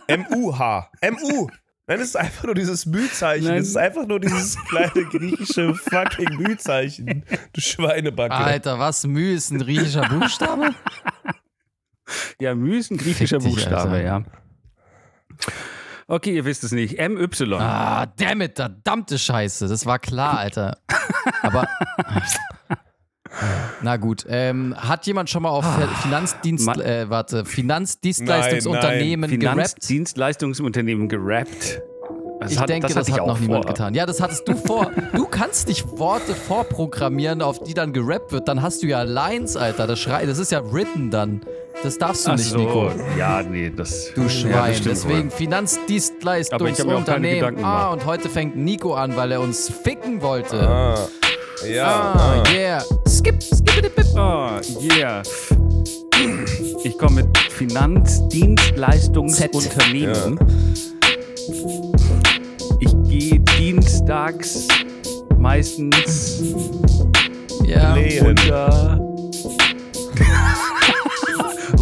M U H. M U. Nein, es ist einfach nur dieses Mühzeichen. Es ist einfach nur dieses kleine griechische fucking Mühzeichen. Du Schweinebacke. Alter, was? Mü ist ein griechischer Buchstabe? Ja, Müh ist ein griechischer Fick dich, Buchstabe, Alter. ja. Okay, ihr wisst es nicht. MY. Ah, damn it, verdammte Scheiße. Das war klar, Alter. Aber. Na gut, ähm, hat jemand schon mal auf Finanzdienst, Ma- äh, warte, Finanzdienstleistungsunternehmen gerappt? Finanzdienstleistungsunternehmen gerappt. Das Ich hat- denke, das, ich hat noch niemand vor. getan. Ja, das hattest du vor. Du kannst nicht Worte vorprogrammieren, auf die dann gerappt wird. Dann hast du ja Lines, Alter. Das, schrei das ist ja written dann. Das darfst du Ach nicht, so, Nico. ja, nee, das. Du ja, Schwein. das stimmt Deswegen wohl. Aber ich hab mir auch keine Finanzdienstleistungsunternehmen. Ah, und heute fängt Nico an, weil er uns ficken wollte. Ah, ja. Ah. yeah. Skip, skip, skip. Oh, yeah. Ich komme mit Finanzdienstleistungsunternehmen. Ich gehe dienstags meistens Ja. Runter.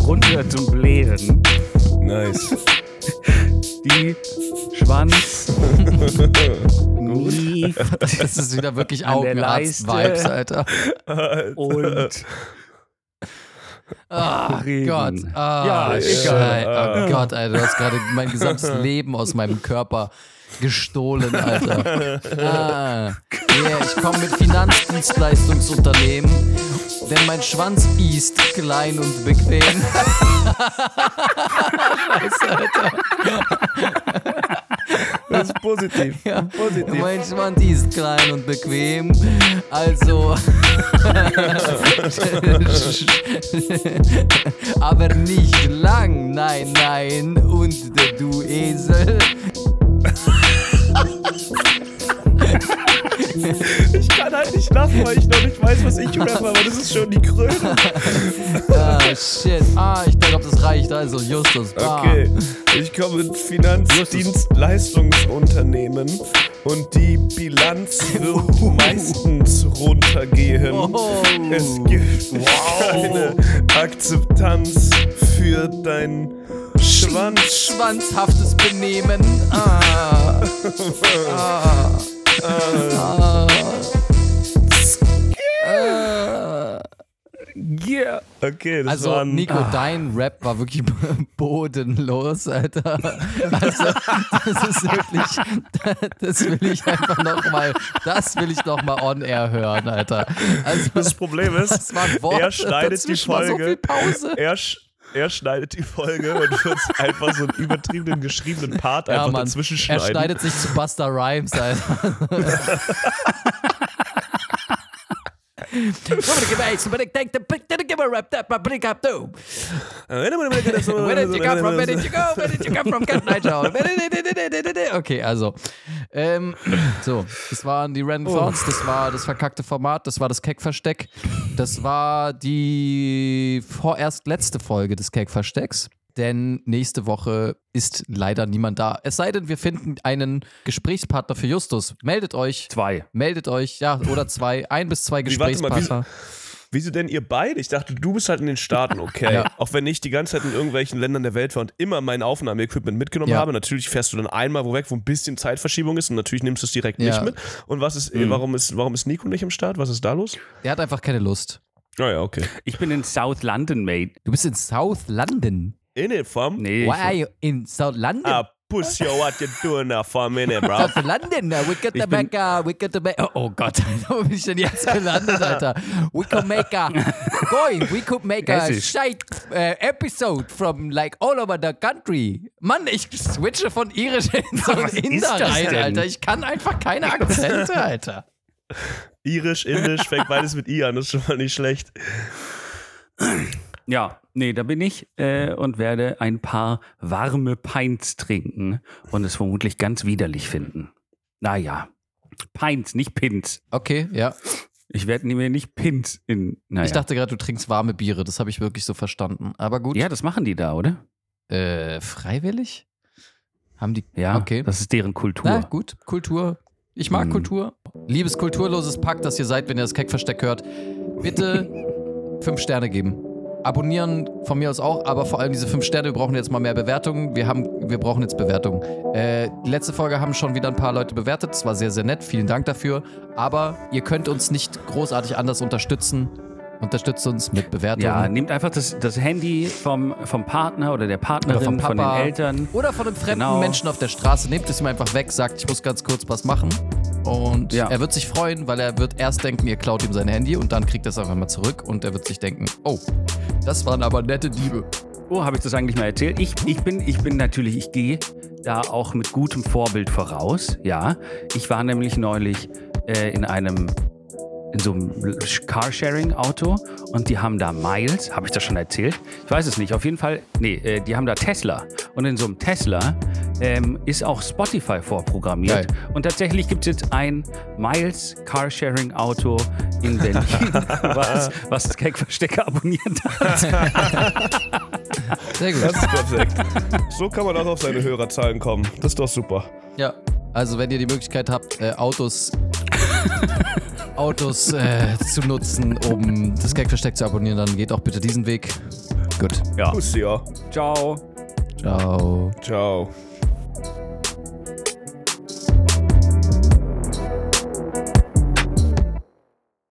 runter zum Blähen. Nice. Die Schwanz. Das ist wieder wirklich Augenarzt-Vibes. Alter. und Ah, Reden. Gott. Ah, Ja, egal. Schei- Ah. Oh Gott, Alter. Du hast gerade mein gesamtes Leben aus meinem Körper gestohlen, Alter. Ah. Yeah, ich komme mit Finanzdienstleistungsunternehmen, denn mein Schwanz ist klein und bequem. Scheiße, Alter. Das ist positiv. Ja. Positiv. Schwanz ist klein und bequem. Also. Aber nicht lang, nein, nein. Und du Esel. Ich kann halt nicht lachen, weil ich noch nicht weiß, was ich rappe, aber das ist schon die Krönung. Ah, shit. Ah, ich glaube, das reicht. Also, Justus. Bam. Okay, ich komme mit Finanzdienstleistungsunternehmen und die Bilanz wird meistens runtergehen. Oh. Es gibt keine Akzeptanz für dein Schwanz. Schwanzhaftes Benehmen. Ah. Ah. Ah. Ah. yeah. Okay, das Also, waren Nico, dein Rap war wirklich bodenlos, Alter. Also, das ist wirklich, das will ich einfach nochmal, das will ich nochmal on air hören, Alter. Also, Das Problem ist, das waren Worte, er schneidet die war so Folge. viel Pause. Er, sch- er schneidet die Folge und wird einfach so einen übertriebenen, geschriebenen Part Ja, einfach Mann, dazwischen er schneiden. schneidet sich zu Buster Rhymes, Alter. Where did you come from? Where did you go? Where did you come from? Cat Night Show. Okay, also. Ähm, so, das waren die Random Thoughts, das war das verkackte Format, das war das Keck-Versteck, das war die vorerst letzte Folge des Keck-Verstecks. denn nächste Woche ist leider niemand da. Es sei denn, wir finden einen Gesprächspartner für Justus. Meldet euch. Zwei. Meldet euch, ja, oder zwei, ein bis zwei Wie, warte mal, Gesprächspartner. Wieso denn ihr beide? Ich dachte, du bist halt in den Staaten, okay. Ja. Auch wenn ich die ganze Zeit in irgendwelchen Ländern der Welt war und immer mein Aufnahmeequipment mitgenommen Ja. habe. Natürlich fährst du dann einmal wo weg, wo ein bisschen Zeitverschiebung ist und natürlich nimmst du es direkt Ja. nicht mit. Und was ist, Mhm. warum ist, warum ist Nico nicht im Start? Was ist da los? Der hat einfach keine Lust. Naja, okay. Ich bin in South London, mate. Du bist in South London. In it, fam. Nee, Why are you in South London? Ah, pussy, what you doing now for a minute, bro? London, uh, we got the Ich bin- Mecca, we got the Mecca. Oh, oh Gott, wo bin ich denn jetzt gelandet, Alter? We could make a, going, we could make a shite uh, episode from like all over the country. Mann, ich switche von irisch in so Was Inder rein, denn? Alter. Ich kann einfach keine Akzente, Alter. Irisch, Indisch, fängt beides mit I an, das ist schon mal nicht schlecht. Ja, nee, da bin ich äh, und werde ein paar warme Pints trinken und es vermutlich ganz widerlich finden. Naja, Pints, nicht Pins. Okay, ja. Ich werde mir nicht Pins in. Naja. Ich dachte gerade, du trinkst warme Biere. Das habe ich wirklich so verstanden. Aber gut. ja, das machen die da, oder? Äh, freiwillig? Haben die. Ja, Okay. das ist deren Kultur. Na gut, Kultur. Ich mag Hm. Kultur. Liebes kulturloses Pack, das ihr seid, wenn ihr das Keckversteck hört. Bitte fünf Sterne geben. Abonnieren von mir aus auch, aber vor allem diese fünf Sterne. Wir brauchen jetzt mal mehr Bewertungen. Wir, haben, wir brauchen jetzt Bewertungen. Äh, letzte Folge haben schon wieder ein paar Leute bewertet. Das war sehr, sehr nett. Vielen Dank dafür. Aber ihr könnt uns nicht großartig anders unterstützen. Unterstützt uns mit Bewertungen. Ja, nehmt einfach das, das Handy vom, vom Partner oder der Oder Partnerin, vom von den Papa. Eltern. Oder von einem fremden Genau. Menschen auf der Straße. Nehmt es ihm einfach weg, sagt, ich muss ganz kurz was machen. Und Ja. er wird sich freuen, weil er wird erst denken, ihr klaut ihm sein Handy und dann kriegt er es einfach mal zurück und er wird sich denken, oh, das waren aber nette Diebe. Oh, habe ich das eigentlich mal erzählt? Ich, ich, bin, ich bin natürlich, ich gehe da auch mit gutem Vorbild voraus. Ja, ich war nämlich neulich äh, in einem in so einem Carsharing-Auto und die haben da Miles, habe ich das schon erzählt? Ich weiß es nicht. Auf jeden Fall, nee, äh, die haben da Tesla und in so einem Tesla ähm, ist auch Spotify vorprogrammiert Geil. und tatsächlich gibt es jetzt ein Miles Carsharing-Auto in Berlin, was, was das Keckverstecker abonniert hat. Sehr gut. Das ist perfekt. So kann man auch auf seine Hörerzahlen kommen. Das ist doch super. Ja, also wenn ihr die Möglichkeit habt, äh, Autos, Autos äh, zu nutzen, um das Gagversteck zu abonnieren, dann geht auch bitte diesen Weg. Gut. Ja. Ciao. Ciao. Ciao.